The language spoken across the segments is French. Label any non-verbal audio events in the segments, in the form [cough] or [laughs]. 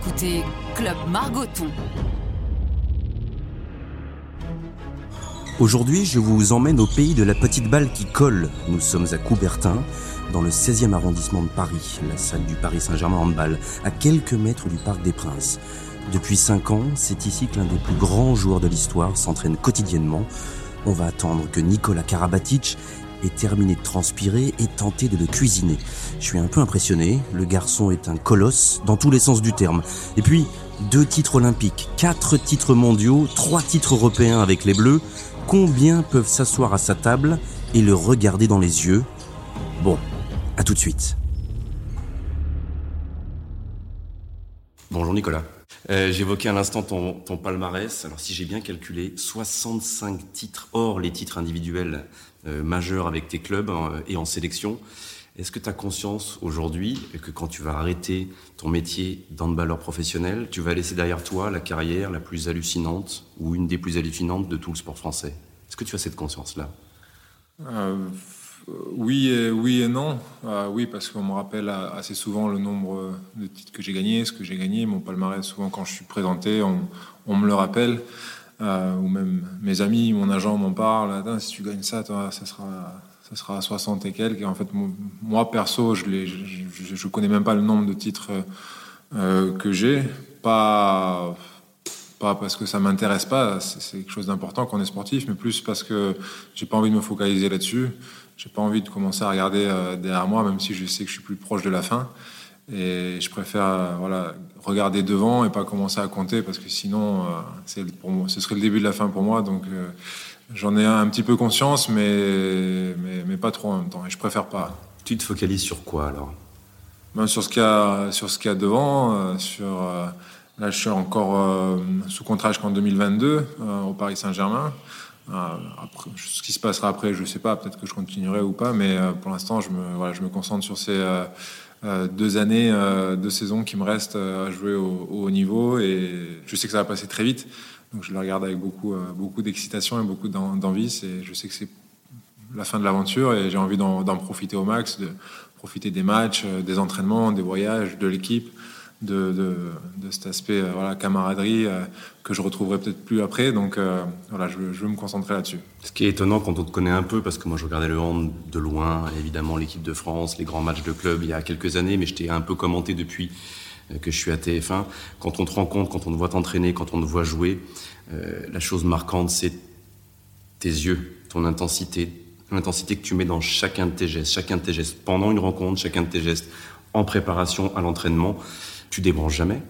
écoutez Club Margoton. Aujourd'hui, je vous emmène au pays de la petite balle qui colle. Nous sommes à Coubertin, dans le 16e arrondissement de Paris, la salle du Paris Saint-Germain handball, à quelques mètres du Parc des Princes. Depuis 5 ans, c'est ici que l'un des plus grands joueurs de l'histoire s'entraîne quotidiennement. On va attendre que Nicolas Karabatic ait terminé de transpirer et tenter de le cuisiner. Je suis un peu impressionné, le garçon est un colosse dans tous les sens du terme. Et puis, deux titres olympiques, quatre titres mondiaux, trois titres européens avec les Bleus. Combien peuvent s'asseoir à sa table et le regarder dans les yeux? Bon, à tout de suite. Bonjour Nicolas. Euh, J'évoquais à l'instant ton, palmarès. Alors si j'ai bien calculé, 65 titres hors les titres individuels euh, majeurs avec tes clubs euh, et en sélection. Est-ce que tu as conscience aujourd'hui que quand tu vas arrêter ton métier d'handballeur professionnel, tu vas laisser derrière toi la carrière la plus hallucinante ou une des plus hallucinantes de tout le sport français? Est-ce que tu as cette conscience-là? Euh, oui, et, oui et non. Oui, parce qu'on me rappelle assez souvent le nombre de titres que j'ai gagnés, ce que j'ai gagné. Mon palmarès, souvent quand je suis présenté, on me le rappelle. Euh, ou même mes amis, mon agent m'en parle. Si tu gagnes ça, ça sera ça sera à 60 et quelques. En fait, moi, perso, je ne connais même pas le nombre de titres euh, que j'ai. Pas, pas parce que ça m'intéresse pas, c'est quelque chose d'important quand on est sportif, mais plus parce que j'ai pas envie de me focaliser là-dessus. J'ai pas envie de commencer à regarder euh, derrière moi, même si je sais que je suis plus proche de la fin. Et je préfère voilà, regarder devant et pas commencer à compter parce que sinon, euh, pour moi, ce serait le début de la fin pour moi. Donc, euh, J'en ai un petit peu conscience, mais, mais, mais, pas trop en même temps. Et je préfère pas. Tu te focalises sur quoi alors? Ben, Sur ce qu'il y, y, a devant. Euh, sur, euh, là, je suis encore sous contrat jusqu'en 2022 euh, au Paris Saint-Germain. Après, ce qui se passera après, je ne sais pas. Peut-être que je continuerai ou pas. Mais pour l'instant, je me, voilà, je me concentre sur ces deux années, deux saisons qui me restent à jouer au, au haut niveau. Et je sais que ça va passer très vite. Donc je le regarde avec beaucoup, euh, beaucoup d'excitation et beaucoup d'envie. Je sais que c'est la fin de l'aventure et j'ai envie d'en profiter au max, de profiter des matchs, euh, des entraînements, des voyages, de l'équipe, de, cet aspect euh, voilà, camaraderie que je retrouverai peut-être plus après. Donc voilà, je, je, veux me concentrer là-dessus. Ce qui est étonnant quand on te connaît un peu, parce que moi je regardais le hand de loin, évidemment l'équipe de France, les grands matchs de club il y a quelques années, mais je t'ai un peu commenté depuis que je suis à TF1, quand on te rencontre, quand on te voit t'entraîner, quand on te voit jouer, euh, la chose marquante, c'est tes yeux, ton intensité, l'intensité que tu mets dans chacun de tes gestes, chacun de tes gestes pendant une rencontre, chacun de tes gestes en préparation à l'entraînement. Tu débranches jamais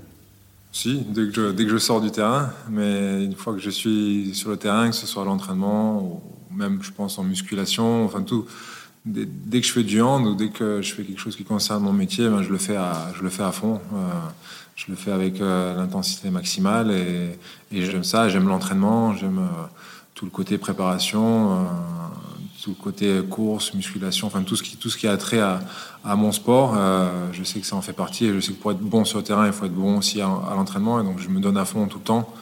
Si, dès que, je, dès que je sors du terrain, mais une fois que je suis sur le terrain, que ce soit à l'entraînement, ou même, je pense, en musculation, enfin tout, dès, que je fais du hand ou dès que je fais quelque chose qui concerne mon métier, ben, je, le fais à, je le fais à fond. Euh, je le fais avec euh, l'intensité maximale et, j'aime ça, j'aime l'entraînement, j'aime euh, tout le côté préparation, tout le côté course, musculation, enfin tout ce qui, tout ce qui a trait à, à mon sport. Euh, je sais que ça en fait partie et je sais que pour être bon sur le terrain, il faut être bon aussi à, à l'entraînement et donc je me donne à fond tout le temps.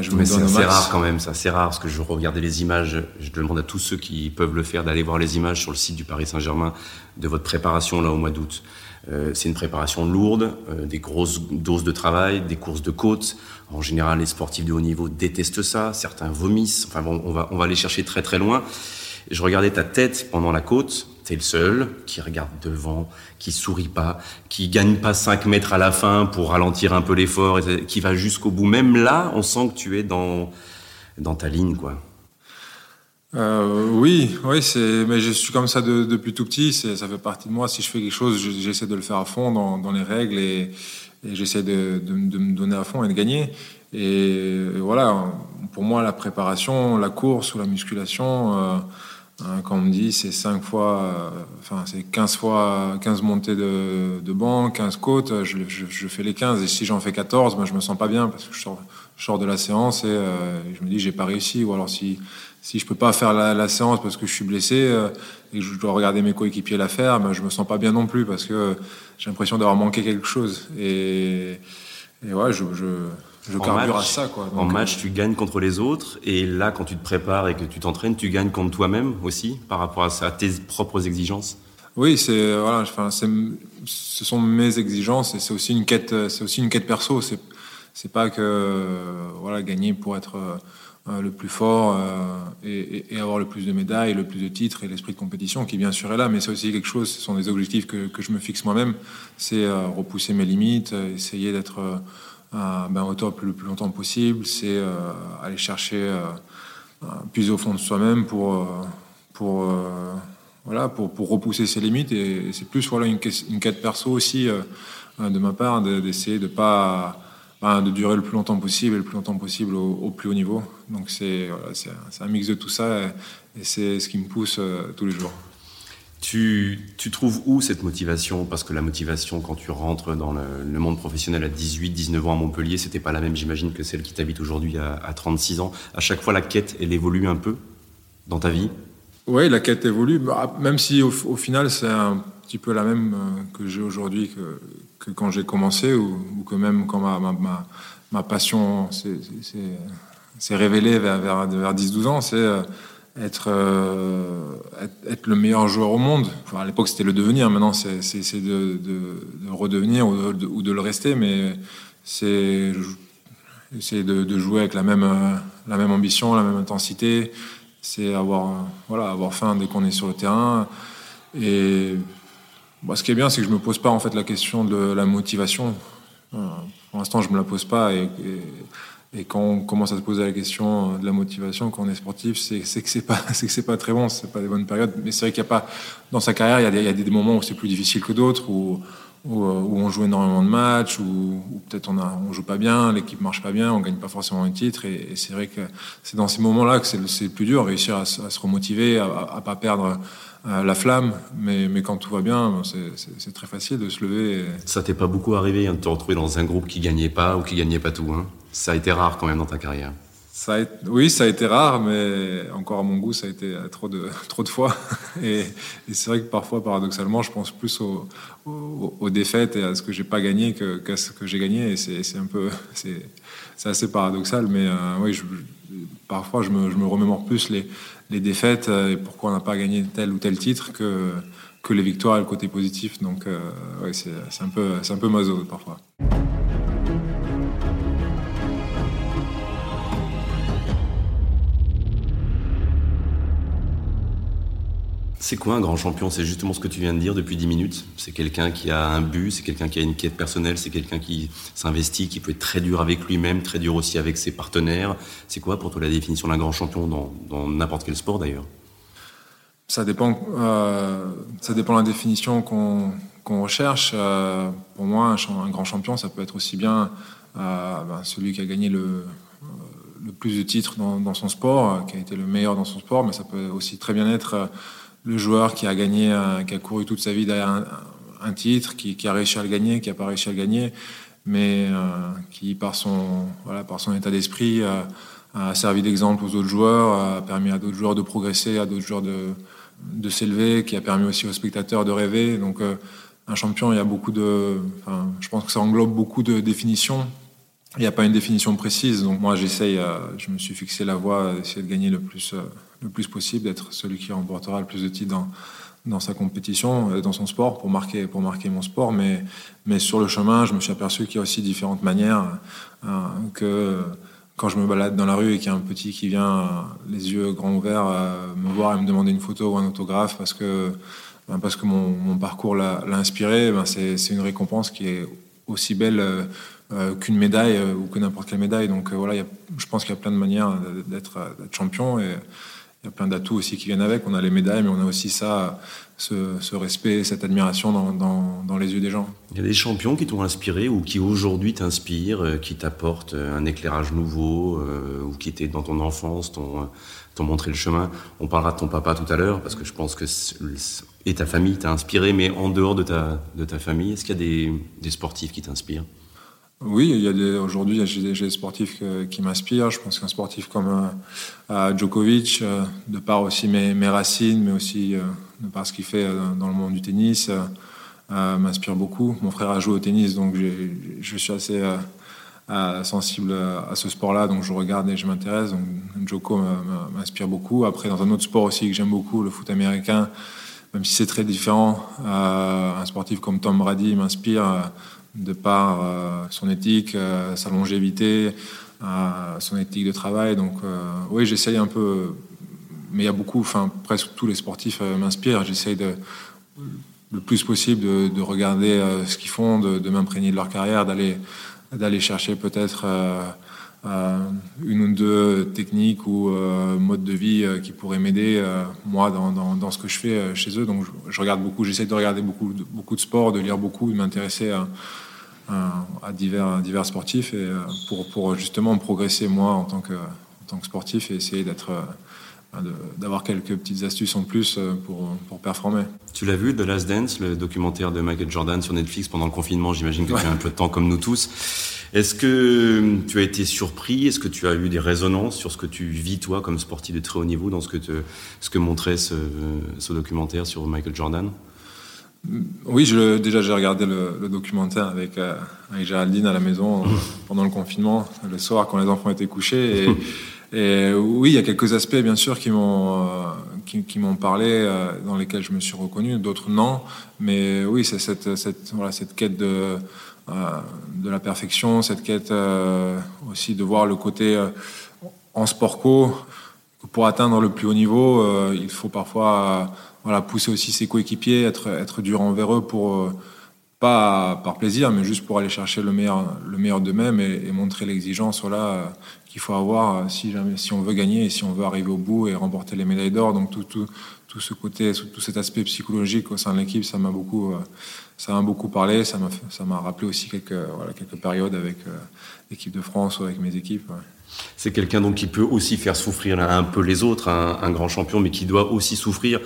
Je Mais c'est rare quand même, ça. C'est rare parce que je regardais les images. Je demande à tous ceux qui peuvent le faire d'aller voir les images sur le site du Paris Saint-Germain de votre préparation là au mois d'août. Euh, c'est une préparation lourde, euh, des grosses doses de travail, des courses de côte. En général, les sportifs de haut niveau détestent ça. Certains vomissent. Enfin bon, on va on va aller chercher très très loin. Je regardais ta tête pendant la côte. T'es le seul qui regarde devant, qui sourit pas, qui gagne pas 5 mètres à la fin pour ralentir un peu l'effort, qui va jusqu'au bout. Même là, on sent que tu es dans, dans ta ligne, quoi. Euh, oui, oui, mais je suis comme ça de, depuis tout petit. Ça fait partie de moi. Si je fais quelque chose, j'essaie de le faire à fond dans, dans les règles et, j'essaie de, de, me donner à fond et de gagner. Et, voilà, pour moi, la préparation, la course ou la musculation, euh, quand on me dit c'est 5 fois, euh, enfin c'est 15 fois, 15 montées de, de banc, 15 côtes, je, je, je, fais les 15 et si j'en fais 14, ben, je me sens pas bien parce que je sors, de la séance et euh, je me dis j'ai pas réussi ou alors si si je peux pas faire la, séance parce que je suis blessé euh, et que je dois regarder mes coéquipiers la faire, ben, je me sens pas bien non plus parce que j'ai l'impression d'avoir manqué quelque chose. Et, et ouais je je carbure match, à ça. Quoi. Donc, en match, tu gagnes contre les autres, et là, quand tu te prépares et que tu t'entraînes, tu gagnes contre toi-même aussi, par rapport à, ça, à tes propres exigences Oui, c'est voilà, enfin, ce sont mes exigences et c'est aussi une quête, c'est aussi une quête perso. C'est, c'est pas que voilà gagner pour être euh, le plus fort euh, et, avoir le plus de médailles, le plus de titres et l'esprit de compétition qui bien sûr est là, mais c'est aussi quelque chose, ce sont des objectifs que, je me fixe moi-même, c'est euh, repousser mes limites, essayer d'être ben, au top le plus longtemps possible, c'est aller chercher plus au fond de soi-même pour, pour, voilà, pour, repousser ses limites et, c'est plus voilà, une, une quête perso aussi de ma part d'essayer de pas de durer le plus longtemps possible et le plus longtemps possible au, plus haut niveau. Donc c'est un, mix de tout ça et, c'est ce qui me pousse euh, tous les jours. Tu, trouves où cette motivation? Parce que la motivation, quand tu rentres dans le, monde professionnel à 18, 19 ans à Montpellier, c'était pas la même, j'imagine, que celle qui t'habite aujourd'hui à, 36 ans. À chaque fois, la quête, elle évolue un peu dans ta vie? Oui, la quête évolue, bah, même si au, final, c'est un petit peu la même euh, que j'ai aujourd'hui que, quand j'ai commencé ou, que même quand ma, passion s'est révélée vers, vers, vers 10-12 ans, c'est euh, être, euh, être, le meilleur joueur au monde. à l'époque, c'était le devenir. Maintenant, c'est de, de, redevenir ou de, ou de, le rester. Mais c'est essayer de, jouer avec la même, la même ambition, la même intensité. C'est avoir, voilà, avoir faim dès qu'on est sur le terrain. Et ce qui est bien, c'est que je me pose pas en fait la question de la motivation. Euh, pour l'instant, je me la pose pas et, et, quand on commence à se poser la question de la motivation quand on est sportif, c'est que c'est pas [laughs] c'est que c'est pas très bon, c'est pas des bonnes périodes. Mais c'est vrai qu'il y a pas dans sa carrière, il y a des, moments où c'est plus difficile que d'autres, où, où, on joue énormément de matchs, où, peut-être on a joue pas bien, l'équipe marche pas bien, on gagne pas forcément un titre. Et, c'est vrai que c'est dans ces moments-là que c'est le, plus dur, réussir à, se remotiver, à, à pas perdre euh, la flamme, mais, quand tout va bien, c'est très facile de se lever. Ça t'est pas beaucoup arrivé hein, de te retrouver dans un groupe qui gagnait pas ou qui gagnait pas tout hein? Ça a été rare quand même dans ta carrière. Oui, ça a été rare, mais encore à mon goût, ça a été trop de, [laughs] trop de fois. [laughs] Et, c'est vrai que parfois, paradoxalement, je pense plus aux, défaites et à ce que j'ai pas gagné qu'à ce que j'ai gagné. Et c'est un peu, [laughs] c'est assez paradoxal, mais euh, oui, parfois je me, je me remémore plus les, les défaites euh, et pourquoi on n'a pas gagné tel ou tel titre que, que les victoires et le côté positif. Donc, euh, c'est un peu, c'est un peu parfois. C'est quoi un grand champion? C'est justement ce que tu viens de dire depuis 10 minutes. C'est quelqu'un qui a un but, c'est quelqu'un qui a une quête personnelle, c'est quelqu'un qui s'investit, qui peut être très dur avec lui-même, très dur aussi avec ses partenaires. C'est quoi pour toi la définition d'un grand champion dans n'importe quel sport d'ailleurs? Ça dépend, euh, ça dépend de la définition qu'on recherche. Euh, pour moi, un, grand champion, ça peut être aussi bien euh, ben, celui qui a gagné le, plus de titres dans, son sport, qui a été le meilleur dans son sport, mais ça peut aussi très bien être le joueur qui a gagné, qui a couru toute sa vie derrière un, titre, qui, a réussi à le gagner, qui n'a pas réussi à le gagner, mais euh, qui, par son, voilà, par son état d'esprit, a servi d'exemple aux autres joueurs, a permis à d'autres joueurs de progresser, à d'autres joueurs de, de s'élever, qui a permis aussi aux spectateurs de rêver. Donc, euh, un champion, il y a beaucoup de. je pense que ça englobe beaucoup de définitions. Il n'y a pas une définition précise. Donc, moi, j'essaye, euh, je me suis fixé la voie d'essayer de gagner le plus le plus possible, d'être celui qui remportera le plus de titres dans, dans sa compétition, euh, dans son sport, pour marquer, pour marquer mon sport. Mais, mais sur le chemin, je me suis aperçu qu'il y a aussi différentes manières euh, que quand je me balade dans la rue et qu'il y a un petit qui vient, euh, les yeux grands ouverts, me voir et me demander une photo ou un autographe parce que, ben, parce que mon, mon parcours l'a inspiré, ben c'est une récompense qui est aussi belle qu'une médaille ou que n'importe quelle médaille. Donc voilà, y a, je pense qu'il y a plein de manières d'être champion. Et, il y a plein d'atouts aussi qui viennent avec. On a les médailles, mais on a aussi ça, ce, respect, cette admiration dans, les yeux des gens. Il y a des champions qui t'ont inspiré ou qui aujourd'hui t'inspirent, euh, qui t'apportent euh, un éclairage nouveau euh, ou qui étaient dans ton enfance, t'ont montré le chemin. On parlera de ton papa tout à l'heure parce que je pense que et ta famille t'a inspiré, mais en dehors de ta, famille, est-ce qu'il y a des sportifs qui t'inspirent? Oui, aujourd'hui, j'ai des, sportifs qui m'inspirent. Je pense qu'un sportif comme euh, Djokovic, euh, de par aussi mes, racines, mais aussi euh, de par ce qu'il fait dans le monde du tennis, m'inspire beaucoup. Mon frère a joué au tennis, donc je suis assez sensible à ce sport-là, donc je regarde et je m'intéresse. Donc Djoko m'inspire beaucoup. Après, dans un autre sport aussi que j'aime beaucoup, le foot américain, même si c'est très différent, un sportif comme Tom Brady m'inspire de par son éthique, sa longévité, son éthique de travail. Donc oui, j'essaye un peu, mais il y a beaucoup, enfin presque tous les sportifs m'inspirent. J'essaye de le plus possible de, regarder ce qu'ils font, de, m'imprégner de leur carrière, d'aller d'aller chercher peut-être euh, une ou deux techniques ou euh, modes de vie euh, qui pourraient m'aider moi dans, dans, ce que je fais chez eux. Donc je, regarde beaucoup, j'essaie de regarder beaucoup, de, beaucoup de sport, de lire beaucoup, de m'intéresser à, à, divers, divers sportifs et pour, pour justement progresser moi en tant que, en tant que sportif et essayer d'être d'avoir quelques petites astuces en plus pour, pour performer. Tu l'as vu, The Last Dance, le documentaire de Michael Jordan sur Netflix pendant le confinement, j'imagine que tu as un peu de temps comme nous tous. Est-ce que tu as été surpris? Est-ce que tu as eu des résonances sur ce que tu vis, toi, comme sportif de très haut niveau, dans ce que, ce que montrait ce, documentaire sur Michael Jordan? Oui, je, déjà, j'ai regardé le, documentaire avec, euh, avec, Géraldine à la maison pendant le confinement, le soir, quand les enfants étaient couchés. Et, oui, il y a quelques aspects, bien sûr, qui m'ont euh, qui, m'ont parlé, euh, dans lesquels je me suis reconnu, d'autres non. Mais oui, c'est cette, cette, voilà, cette quête de de la perfection, cette quête euh, aussi de voir le côté euh, en sport co. Pour atteindre le plus haut niveau, il faut parfois pousser aussi ses coéquipiers, être, être dur envers eux pour pas par plaisir, mais juste pour aller chercher le meilleur, le meilleur d'eux-mêmes et, montrer l'exigence voilà, qu'il faut avoir si, si on veut gagner et si on veut arriver au bout et remporter les médailles d'or. Donc tout, tout, tout, ce côté, tout cet aspect psychologique au sein de l'équipe, ça m'a beaucoup, ça m'a beaucoup parlé. Ça m'a, rappelé aussi quelques, quelques périodes avec euh, l'équipe de France ou avec mes équipes. C'est quelqu'un donc qui peut aussi faire souffrir un peu les autres, un, grand champion, mais qui doit aussi souffrir.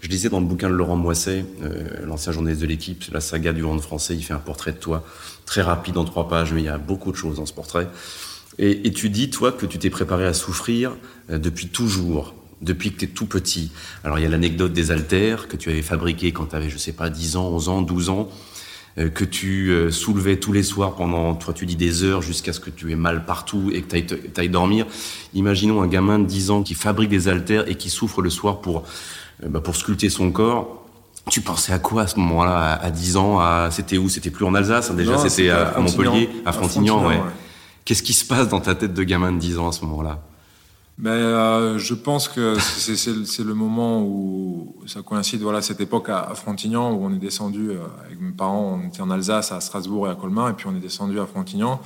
Je disais dans le bouquin de Laurent Moisset, euh, l'ancien journaliste de l'équipe, la saga du de français, il fait un portrait de toi très rapide en trois pages, mais il y a beaucoup de choses dans ce portrait. Et, et tu dis, toi, que tu t'es préparé à souffrir euh, depuis toujours depuis que tu es tout petit. Alors il y a l'anecdote des haltères que tu avais fabriqués quand tu avais, je sais pas, 10 ans, 11 ans, 12 ans, euh, que tu euh, soulevais tous les soirs pendant, toi tu dis des heures, jusqu'à ce que tu aies mal partout et que tu ailles, dormir. Imaginons un gamin de 10 ans qui fabrique des haltères et qui souffre le soir pour, euh, bah, pour sculpter son corps. Tu pensais à quoi à ce moment-là, à, 10 ans? C'était où? C'était plus en Alsace, hein, déjà, c'était à, Montpellier, à Frontignan, ouais. Qu'est-ce qui se passe dans ta tête de gamin de 10 ans à ce moment-là? Ben, euh, je pense que c'est le moment où ça coïncide, voilà, cette époque à, Frontignan où on est descendu euh, avec mes parents, on était en Alsace, à Strasbourg et à Colmar, et puis on est descendu à Frontignan.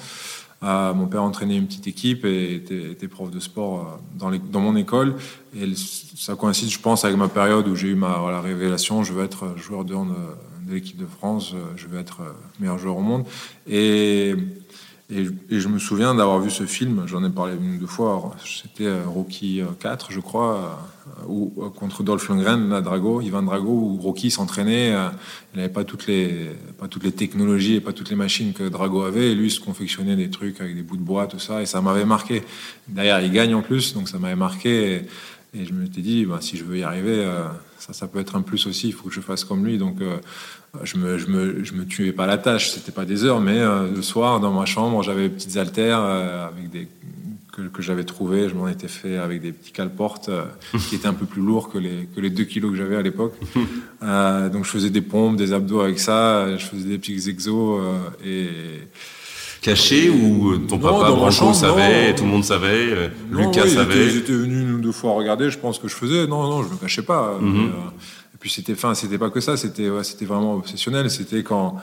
Euh, mon père entraînait une petite équipe et était, était prof de sport euh, dans, les, dans, mon école. Et ça coïncide, je pense, avec ma période où j'ai eu ma voilà, révélation. Je veux être joueur de, de l'équipe de France, je veux être meilleur joueur au monde. Et et, je me souviens d'avoir vu ce film, j'en ai parlé une ou deux fois, c'était euh, Rocky 4, euh, je crois, euh, ou contre Dolph Lundgren, là, Drago, Ivan Drago, où Rocky s'entraînait, il n'avait pas toutes, les, technologies et pas toutes les machines que Drago avait, et lui se confectionnait des trucs avec des bouts de bois, tout ça, et ça m'avait marqué. D'ailleurs, il gagne en plus, donc ça m'avait marqué, et, je me suis dit, bah, si je veux y arriver, ça, ça peut être un plus aussi, il faut que je fasse comme lui, donc je me, je me, je me tuais pas la tâche, c'était pas des heures, mais euh, le soir, dans ma chambre, j'avais des petites haltères euh, avec des, que, que j'avais trouvé, je m'en étais fait avec des petits cale-portes euh, qui étaient un peu plus lourds que les, que les 2 kilos que j'avais à l'époque. [laughs] donc je faisais des pompes, des abdos avec ça, je faisais des petits exos et caché ou ton papa Branco savait, tout le monde savait, Lucas savait. Ils étaient venus une ou deux fois regarder, je pense que je faisais. Non, non, je me cachais pas. Mhm puis c'était, fin, c'était pas que ça, c'était, c'était vraiment obsessionnel. C'était quand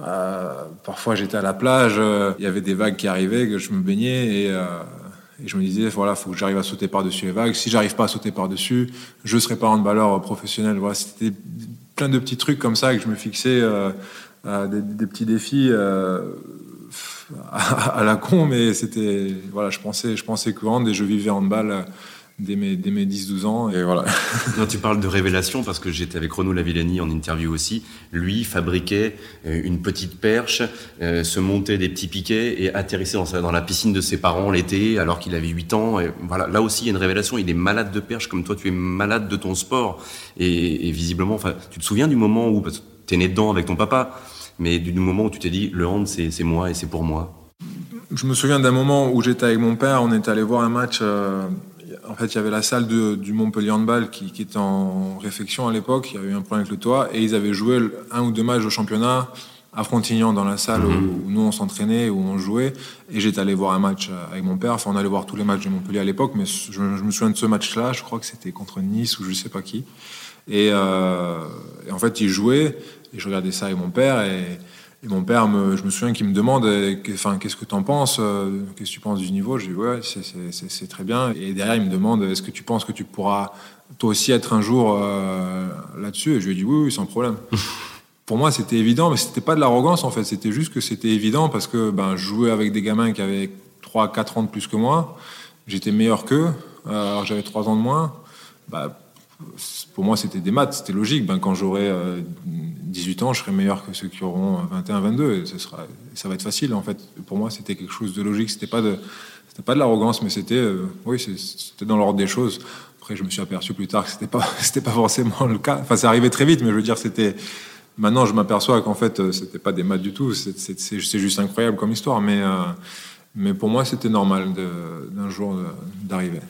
euh, parfois j'étais à la plage, euh, il y avait des vagues qui arrivaient, que je me baignais et, euh, et je me disais voilà, faut que j'arrive à sauter par-dessus les vagues. Si j'arrive pas à sauter par-dessus, je serai pas handballeur professionnel. Voilà, c'était plein de petits trucs comme ça que je me fixais, des, des, petits défis. À, la con, mais c'était voilà, je pensais, je pensais que et je vivais handball dès mes, dès mes 10-12 ans. Et voilà. [laughs] Non, tu parles de révélation parce que j'étais avec Renaud Lavillani en interview aussi. Lui fabriquait euh, une petite perche, euh, se montait des petits piquets et atterrissait dans, la piscine de ses parents l'été alors qu'il avait 8 ans. Et voilà, là aussi, il y a une révélation. Il est malade de perche comme toi, tu es malade de ton sport. Et, visiblement, tu te souviens du moment où, tu es né dedans avec ton papa, mais du moment où tu t'es dit, le hand, c'est moi et c'est pour moi Je me souviens d'un moment où j'étais avec mon père, on est allé voir un match. Euh, en fait, il y avait la salle du Montpellier Handball qui, qui était en réfection à l'époque. Il y avait eu un problème avec le toit et ils avaient joué un ou deux matchs au championnat à Frontignan dans la salle mhm. où, nous on s'entraînait, où on jouait. Et j'étais allé voir un match avec mon père. Enfin, on allait voir tous les matchs de Montpellier à l'époque, mais je, me souviens de ce match-là. Je crois que c'était contre Nice ou je sais pas qui. Et, euh, et, en fait, il jouait et je regardais ça avec mon père et mon père, me, je me souviens qu'il me demande enfin, qu'est-ce que tu en penses euh, Qu'est-ce que tu penses du niveau? Je dis ouais, c'est très bien. Et derrière, il me demande est-ce que tu penses que tu pourras toi aussi être un jour euh, là-dessus? Et je lui ai dit oui, oui sans problème. [laughs] Pour moi, c'était évident, mais c'était pas de l'arrogance en fait. C'était juste que c'était évident parce que ben, je jouais avec des gamins qui avaient 3-4 ans de plus que moi. J'étais meilleur qu'eux, alors j'avais 3 ans de moins. Bah, pour moi, c'était des maths, c'était logique. Ben, quand j'aurai 18 ans, je serai meilleur que ceux qui auront 21, 22. Et ça va être facile, en fait. Pour moi, c'était quelque chose de logique. C'était pas de, c'était pas de l'arrogance, mais c'était, euh, oui, c'était dans l'ordre des choses. Après, je me suis aperçu plus tard que c'était pas, [laughs] c'était pas forcément le cas. Enfin, ça arrivait très vite, mais je veux dire, c'était. Maintenant, je m'aperçois qu'en fait, euh, c'était pas des maths du tout. C'est, juste incroyable comme histoire, mais, euh, mais pour moi, c'était normal d'un jour d'arriver.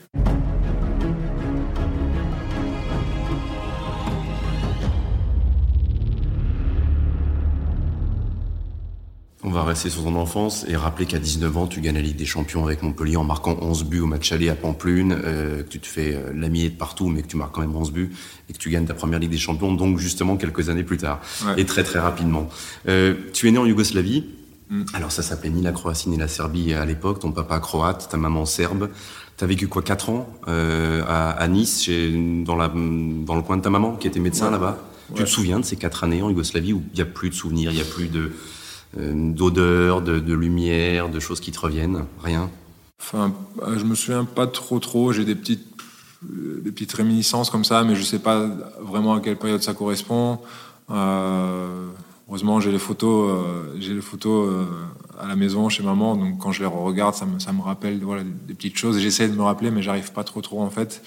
On va rester sur ton enfance et rappeler qu'à 19 ans, tu gagnes la Ligue des Champions avec Montpellier en marquant 11 buts au match aller à Pamplune, euh, que tu te fais euh, l'ami de partout, mais que tu marques quand même 11 buts et que tu gagnes ta première Ligue des Champions, donc justement quelques années plus tard, et très très rapidement. Euh, tu es né en Yougoslavie. Mm. Alors ça s'appelait ni la Croatie ni la Serbie à l'époque. Ton papa croate, ta maman serbe. T'as vécu quoi 4 ans à, Nice, chez, dans, la, dans le coin de ta maman qui était médecin là-bas? Tu te souviens de ces 4 années en Yougoslavie où il n'y a plus de souvenirs, il n'y a plus de euh, d'odeur, de, lumière, de choses qui te reviennent Rien Enfin, euh, je me souviens pas trop trop. J'ai des petites, euh, des petites réminiscences comme ça, mais je sais pas vraiment à quelle période ça correspond. heureusement, j'ai les photos, j'ai les photos à la maison chez maman, donc quand je les regarde, ça me, ça me rappelle voilà, des petites choses. J'essaie de me rappeler, mais j'arrive pas trop trop en fait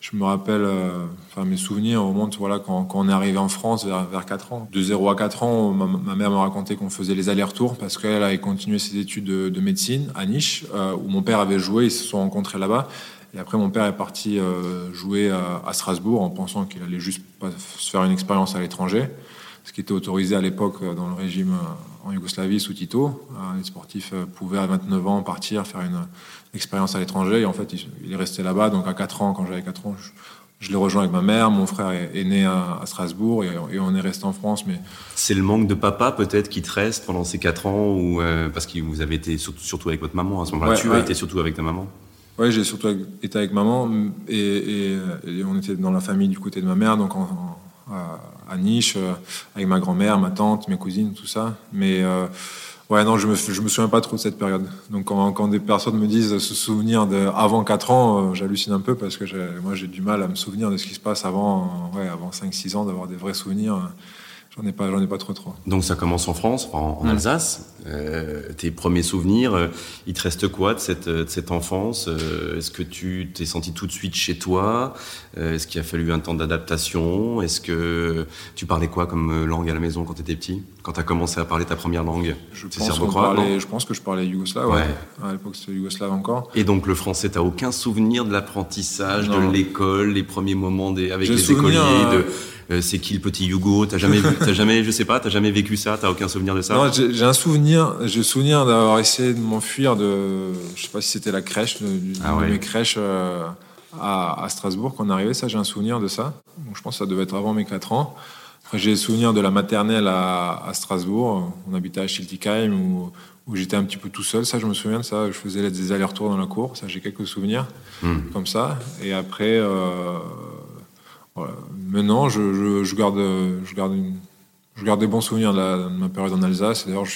je me rappelle, euh, enfin mes souvenirs remontent voilà, quand, on est arrivé en France vers, vers 4 ans. De 0 à 4 ans, ma, mère me racontait qu'on faisait les allers-retours parce qu'elle avait continué ses études de, médecine à Niche, euh, où mon père avait joué, ils se sont rencontrés là-bas. Et après, mon père est parti euh, jouer à, Strasbourg en pensant qu'il allait juste se faire une expérience à l'étranger, ce qui était autorisé à l'époque dans le régime en Yougoslavie sous Tito. les sportifs pouvaient à 29 ans partir faire une expérience à l'étranger. Et en fait, il, est resté là-bas. Donc à 4 ans, quand j'avais 4 ans, je, l'ai rejoint avec ma mère. Mon frère est, né à, Strasbourg et, on est resté en France. Mais c'est le manque de papa peut-être qui te reste pendant ces 4 ans ou euh, parce que vous avez été surtout, avec votre maman à ce moment-là. tu as été surtout avec ta maman? Oui, j'ai surtout été avec maman et, on était dans la famille du côté de ma mère, donc à, Niche, euh, avec ma grand-mère, ma tante, mes cousines, tout ça. Mais euh, Ouais, non, je me, me souviens pas trop de cette période. Donc, quand, quand des personnes me disent se souvenir de avant 4 ans, euh, j'hallucine un peu parce que moi, j'ai du mal à me souvenir de ce qui se passe avant, ouais, avant 5-6 ans, d'avoir des vrais souvenirs. J'en ai pas, j'en ai pas trop trop. Donc ça commence en France, en, Alsace. Euh, tes premiers souvenirs, euh, il te reste quoi de cette, de cette enfance euh, Est-ce que tu t'es senti tout de suite chez toi Est-ce qu'il a fallu un temps d'adaptation Est-ce que tu parlais quoi comme langue à la maison quand tu étais petit Quand tu as commencé à parler ta première langue? Je pense, parlait, je pense que je parlais yougoslave. Ouais. À l'époque, c'était yougoslave encore. Et donc le français, tu aucun souvenir de l'apprentissage, de l'école, les premiers moments des, avec les écoliers de euh, c'est qui le petit Hugo? T'as jamais, t'as jamais, je sais pas, t'as jamais vécu ça? T'as aucun souvenir de ça? Non, j'ai un souvenir. J'ai souvenir d'avoir essayé de m'enfuir de, je sais pas si c'était la crèche, de, ah mes crèches euh, à, Strasbourg quand on arrivait. Ça, j'ai un souvenir de ça. Donc, je pense que ça devait être avant mes 4 ans. Après, j'ai le souvenir de la maternelle à, Strasbourg. On habitait à Schiltigheim où, où j'étais un petit peu tout seul. Ça, je me souviens de ça. Je faisais des allers-retours dans la cour. Ça, j'ai quelques souvenirs hmm. comme ça. Et après. Euh, Maintenant, je, garde, des bons souvenirs de, ma période en Alsace. D'ailleurs,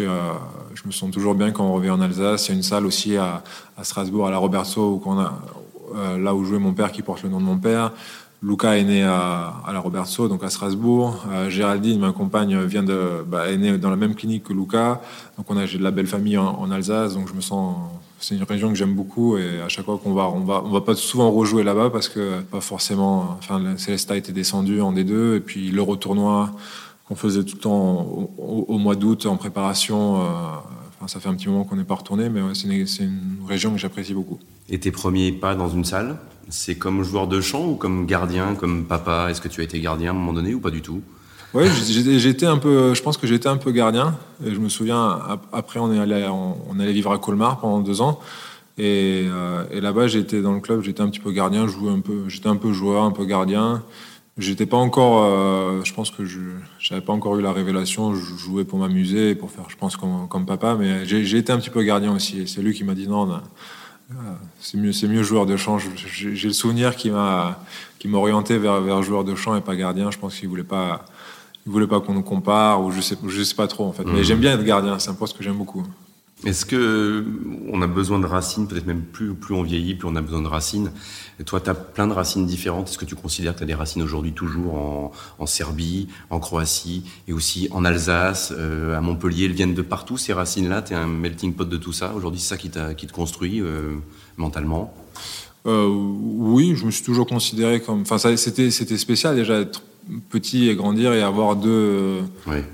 euh, je, me sens toujours bien quand on revient en Alsace. Il y a une salle aussi à, Strasbourg, à la a, euh, là où jouait mon père, qui porte le nom de mon père. Luca est né à, la Roberto, donc à Strasbourg. Euh, Géraldine, ma compagne, bah, est née dans la même clinique que Luca. Donc on a j'ai de la belle famille en, en Alsace, donc je me sens c'est une région que j'aime beaucoup et à chaque fois qu'on va, on va, on va pas souvent rejouer là-bas parce que pas forcément. Enfin, Célesta était descendu en D2 et puis le retournoi qu'on faisait tout le temps au, mois d'août en préparation. Euh, enfin, ça fait un petit moment qu'on n'est pas retourné, mais c'est une, région que j'apprécie beaucoup. Et tes premiers pas dans une salle, c'est comme joueur de chant ou comme gardien, comme papa? Est-ce que tu as été gardien à un moment donné ou pas du tout? Oui, j'étais un peu. Je pense que j'étais un peu gardien. Je me souviens après on est allé on, allait vivre à Colmar pendant deux ans. Et, euh, et là-bas j'étais dans le club, j'étais un petit peu gardien, jouais un peu, j'étais un peu joueur, un peu gardien. J'étais pas encore, euh, je pense que je n'avais pas encore eu la révélation. Je jouais pour m'amuser, pour faire, je pense, comme, comme papa. Mais j'ai été un petit peu gardien aussi. C'est lui qui m'a dit non, euh, c'est mieux, c'est mieux joueur de chant. J'ai le souvenir qui m'a, qui m'a orienté vers, vers joueur de chant et pas gardien. Je pense qu'il voulait pas, il voulait pas qu'on nous compare ou je sais, je sais pas trop en fait. Mais mmh. j'aime bien être gardien. C'est un poste que j'aime beaucoup. Est-ce que on a besoin de racines, peut-être même plus, plus on vieillit, plus on a besoin de racines et Toi, tu as plein de racines différentes. Est-ce que tu considères que tu as des racines aujourd'hui toujours en, en, Serbie, en Croatie et aussi en Alsace, euh, à Montpellier? Elles viennent de partout, ces racines-là? Tu es un melting pot de tout ça? Aujourd'hui, c'est ça qui, qui te construit euh, mentalement? Euh, Oui, je me suis toujours considéré comme... Enfin, c'était spécial déjà d'être petit et grandir et avoir deux,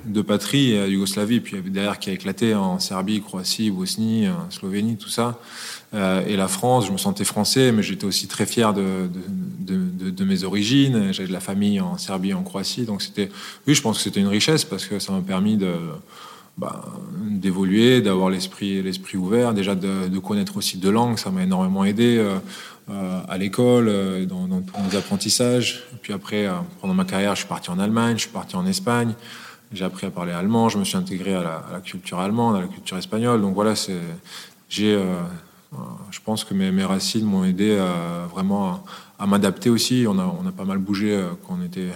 deux patries, à Yougoslavie, puis derrière qui a éclaté en Serbie, Croatie, Bosnie, euh, Slovénie, tout ça. Euh, et la France, je me sentais français, mais j'étais aussi très fier de, de, de, mes origines. J'avais de la famille en Serbie et en Croatie. Donc c'était, oui, je pense que c'était une richesse parce que ça m'a permis de, bah, d'évoluer, d'avoir l'esprit, l'esprit ouvert, déjà de, connaître aussi deux langues. Ça m'a énormément aidé. Euh, à l'école, euh, dans, dans, tous apprentissages. Puis après, euh, pendant ma carrière, je suis parti en Allemagne, je suis parti en Espagne. J'ai appris à parler allemand. Je me suis intégré à la, à la culture allemande, à la culture espagnole. Donc voilà, j'ai, je pense que mes, mes racines m'ont aidé vraiment à, m'adapter aussi. On a, on a pas mal bougé quand on était